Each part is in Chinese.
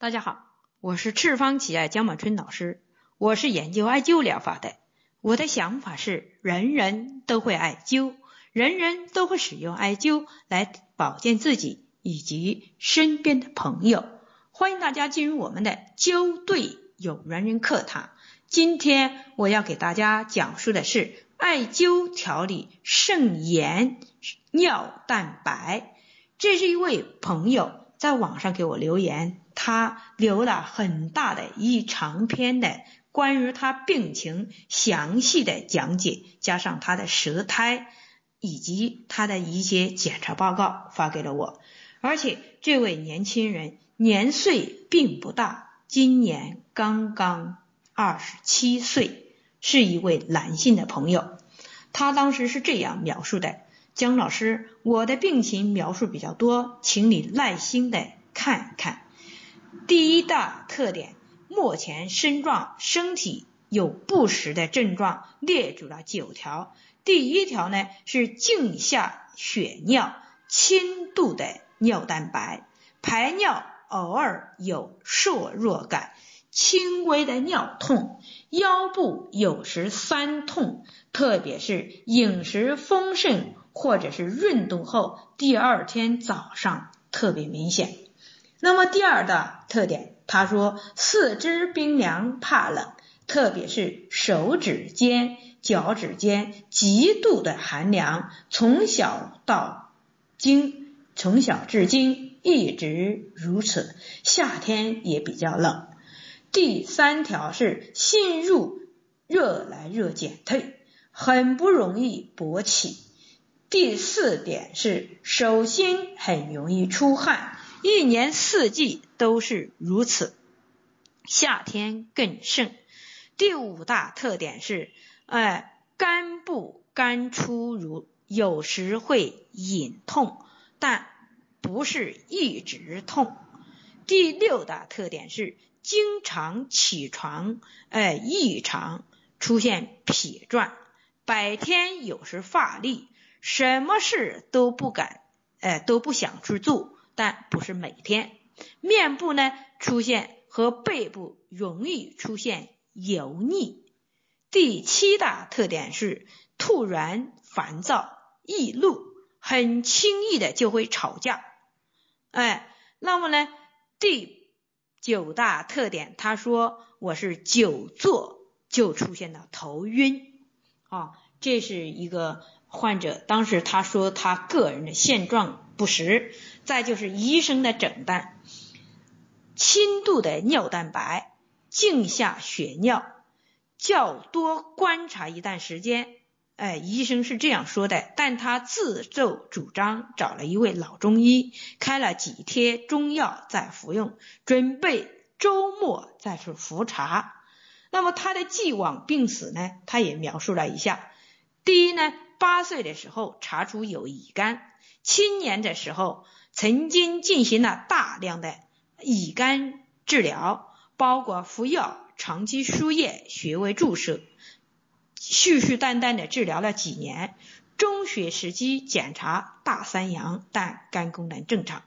大家好，我是赤方奇艾姜满春老师，我是研究艾灸疗法的。我的想法是，人人都会艾灸，人人都会使用艾灸来保健自己以及身边的朋友。欢迎大家进入我们的灸对有缘人课堂。今天我要给大家讲述的是艾灸调理肾炎尿蛋白。这是一位朋友在网上给我留言。他留了很大的一长篇的关于他病情详细的讲解，加上他的舌苔以及他的一些检查报告发给了我。而且这位年轻人年岁并不大，今年刚刚二十七岁，是一位男性的朋友。他当时是这样描述的：姜老师，我的病情描述比较多，请你耐心的看一看。第一大特点，目前身状身体有不实的症状，列举了九条。第一条呢是镜下血尿，轻度的尿蛋白，排尿偶尔有瘦弱感，轻微的尿痛，腰部有时酸痛，特别是饮食丰盛或者是运动后，第二天早上特别明显。那么第二大特点，他说四肢冰凉怕冷，特别是手指尖、脚趾尖极度的寒凉，从小到今，从小至今一直如此，夏天也比较冷。第三条是心入热来热减退，很不容易勃起。第四点是手心很容易出汗。一年四季都是如此，夏天更盛。第五大特点是，哎，肝部肝出如有时会隐痛，但不是一直痛。第六大特点是，经常起床，哎，异常出现痞状，白天有时乏力，什么事都不敢，哎，都不想去做。但不是每天，面部呢出现和背部容易出现油腻。第七大特点是突然烦躁易怒，很轻易的就会吵架。哎，那么呢，第九大特点，他说我是久坐就出现了头晕啊，这是一个患者，当时他说他个人的现状。不实，再就是医生的诊断，轻度的尿蛋白，镜下血尿，较多观察一段时间，哎，医生是这样说的，但他自奏主张找了一位老中医，开了几贴中药在服用，准备周末再去复查。那么他的既往病史呢，他也描述了一下，第一呢，八岁的时候查出有乙肝。青年的时候，曾经进行了大量的乙肝治疗，包括服药、长期输液、穴位注射，絮絮单单的治疗了几年。中学时期检查大三阳，但肝功能正常。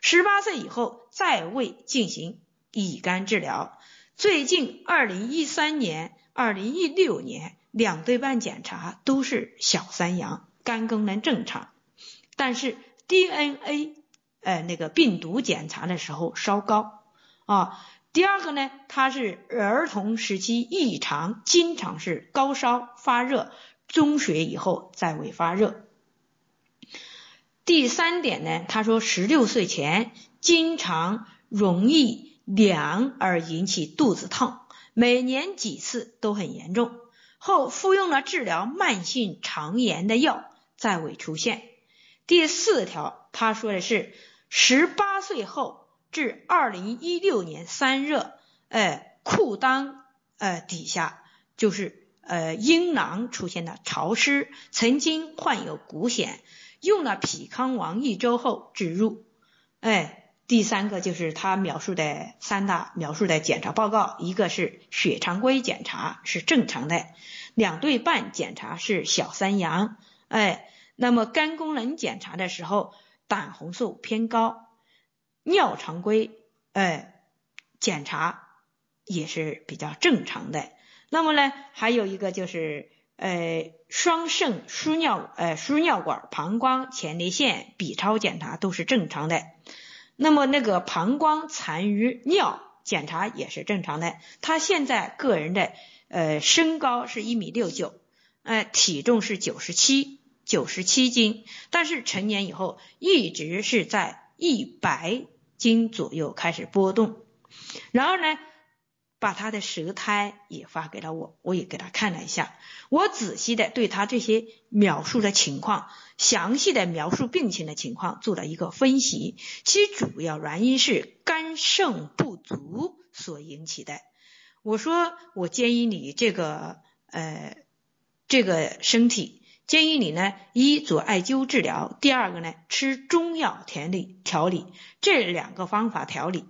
十八岁以后再未进行乙肝治疗。最近二零一三年、二零一六年两对半检查都是小三阳，肝功能正常。但是 DNA，呃，那个病毒检查的时候稍高啊。第二个呢，他是儿童时期异常，经常是高烧发热，中学以后再未发热。第三点呢，他说十六岁前经常容易凉而引起肚子痛，每年几次都很严重，后服用了治疗慢性肠炎的药，再未出现。第四条，他说的是十八岁后至二零一六年三热，呃，裤裆呃底下就是呃阴囊出现了潮湿，曾经患有骨癣，用了匹康王一周后止入。哎，第三个就是他描述的三大描述的检查报告，一个是血常规检查是正常的，两对半检查是小三阳，哎。那么肝功能检查的时候，胆红素偏高，尿常规，哎，检查也是比较正常的。那么呢，还有一个就是呃双肾输尿呃输尿管、膀胱、前列腺 B 超检查都是正常的。那么那个膀胱残余尿检查也是正常的。他现在个人的呃身高是一米六九，呃体重是九十七九十七斤，但是成年以后一直是在一百斤左右开始波动。然后呢，把他的舌苔也发给了我，我也给他看了一下。我仔细的对他这些描述的情况，详细的描述病情的情况做了一个分析。其主要原因是肝肾不足所引起的。我说，我建议你这个呃这个身体，建议你呢一做艾灸治疗，第二个呢吃中药调理调理，这两个方法调理。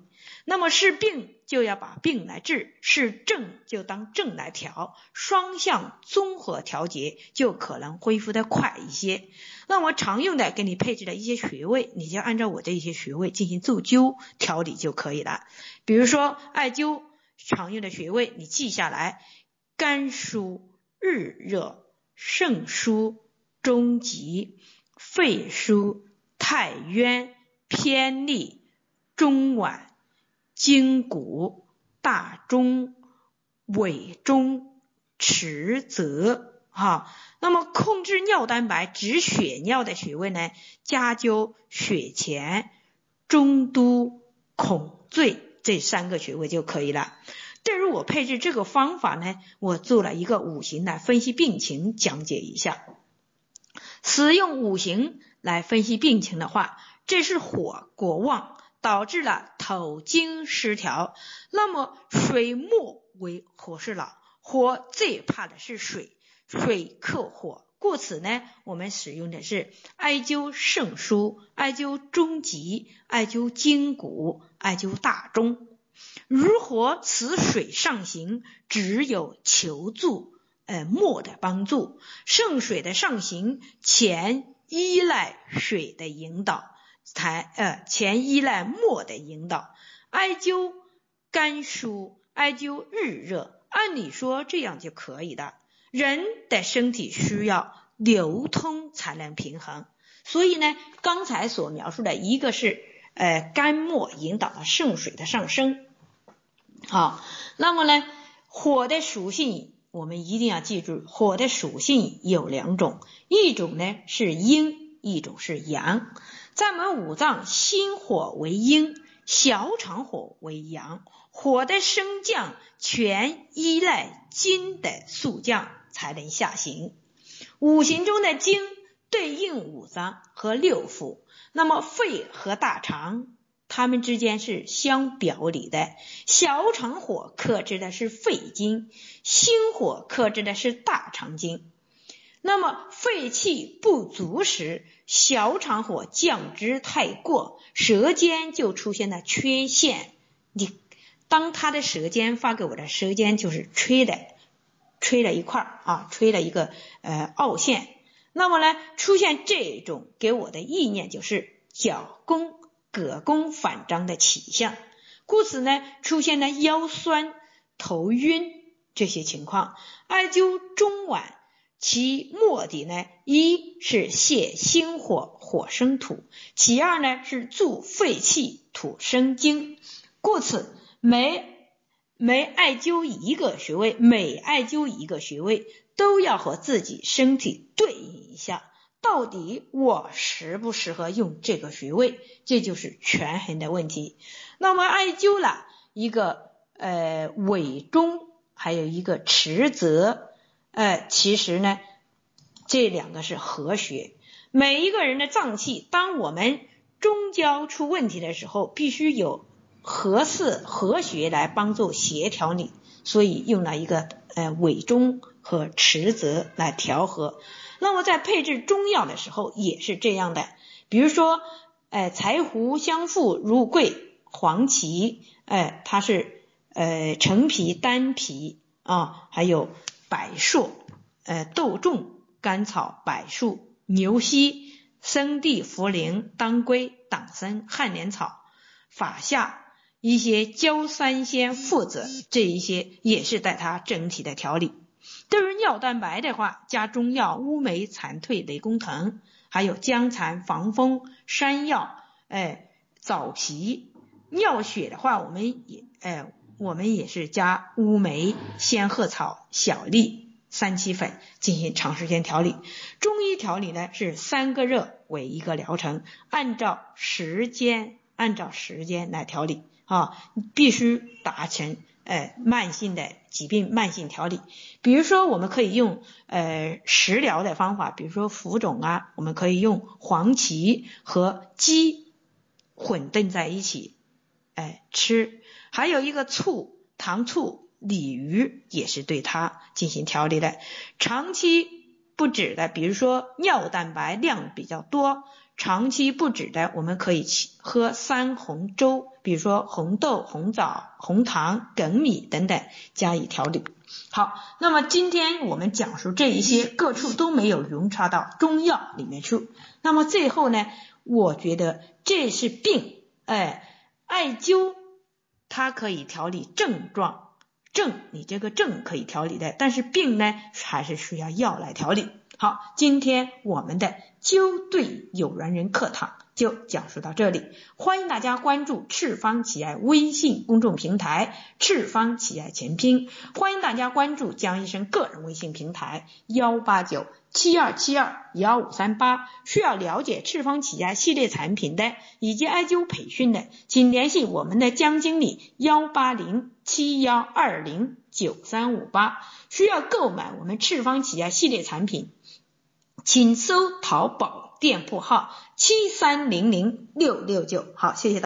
那么是病就要把病来治，是症就当症来调，双向综合调节就可能恢复的快一些。那我常用的给你配置的一些穴位，你就按照我这一些穴位进行奏灸调理就可以了。比如说艾灸常用的穴位，你记下来：肝腧、日热、肾腧、中极、肺腧、太渊、偏历、中脘。筋骨、大中、委中、池泽，哈。那么控制尿蛋白、止血尿的穴位呢？加灸血前、中都、孔最这三个穴位就可以了。正如我配置这个方法呢，我做了一个五行来分析病情，讲解一下。使用五行来分析病情的话，这是火过旺。导致了头经失调，那么水木为火是老，火最怕的是水，水克火，故此呢，我们使用的是艾灸肾腧、艾灸中极、艾灸筋骨、艾灸大中。如何此水上行，只有求助呃木的帮助。圣水的上行，前依赖水的引导。才呃，前依赖墨的引导，艾灸肝疏，艾灸日热，按理说这样就可以的。人的身体需要流通才能平衡，所以呢，刚才所描述的一个是呃肝末引导了肾水的上升。好，那么呢，火的属性我们一定要记住，火的属性有两种，一种呢是阴，一种是阳。在我们五脏，心火为阴，小肠火为阳。火的升降全依赖金的速降才能下行。五行中的金对应五脏和六腑，那么肺和大肠，它们之间是相表里的。小肠火克制的是肺经，心火克制的是大肠经。那么肺气不足时，小肠火降之太过，舌尖就出现了缺陷。你当他的舌尖发给我的舌尖就是吹的，吹了一块儿啊，吹了一个呃凹陷。那么呢，出现这种给我的意念就是脚弓、膈弓反张的起象，故此呢，出现了腰酸、头晕这些情况。艾灸中脘。其目的呢，一是泄心火，火生土；其二呢是助肺气，土生金。故此，每每艾灸一个穴位，每艾灸一个穴位，都要和自己身体对应一下，到底我适不适合用这个穴位？这就是权衡的问题。那么，艾灸了一个呃尾中，还有一个池泽。呃，其实呢，这两个是合穴。每一个人的脏器，当我们中焦出问题的时候，必须有合适合穴来帮助协调你，所以用了一个呃尾中和池泽来调和。那么在配置中药的时候也是这样的，比如说，呃，柴胡、香附、入桂、黄芪，哎，它是呃陈皮、丹皮啊，还有。柏树、呃豆种、甘草、柏树、牛膝、生地、茯苓、当归、党参、旱莲草、法夏、一些焦三仙附子，这一些也是带它整体的调理。对于尿蛋白的话，加中药乌梅、蝉蜕、雷公藤，还有姜蚕、防风、山药，哎，枣皮。尿血的话，我们也，哎，我们也是加乌梅、仙鹤草、小粒、三七粉进行长时间调理。中医调理呢是三个热为一个疗程，按照时间，按照时间来调理。啊，必须达成呃慢性的疾病慢性调理。比如说，我们可以用呃食疗的方法，比如说浮肿啊，我们可以用黄芪和鸡混炖在一起，哎吃。还有一个醋、糖醋鲤鱼也是对它进行调理的。长期不止的，比如说尿蛋白量比较多。长期不止的，我们可以喝三红粥，比如说红豆、红枣、红糖、粳米等等加以调理。好，那么今天我们讲述这一些各处都没有融插到中药里面去。那么最后呢，我觉得这是病，哎，艾灸它可以调理症状，症你这个症可以调理的，但是病呢还是需要药来调理。好，今天我们的灸对有缘人课堂就讲述到这里，欢迎大家关注赤方企业微信公众平台“赤方企业全拼”，欢迎大家关注江医生个人微信平台幺八九七二七二幺五三八。需要了解赤方企业系列产品的以及艾灸培训的，请联系我们的江经理幺八零七幺二零九三五八。需要购买我们赤方企业系列产品。请搜淘宝店铺号七三零零六六九，好，谢谢大。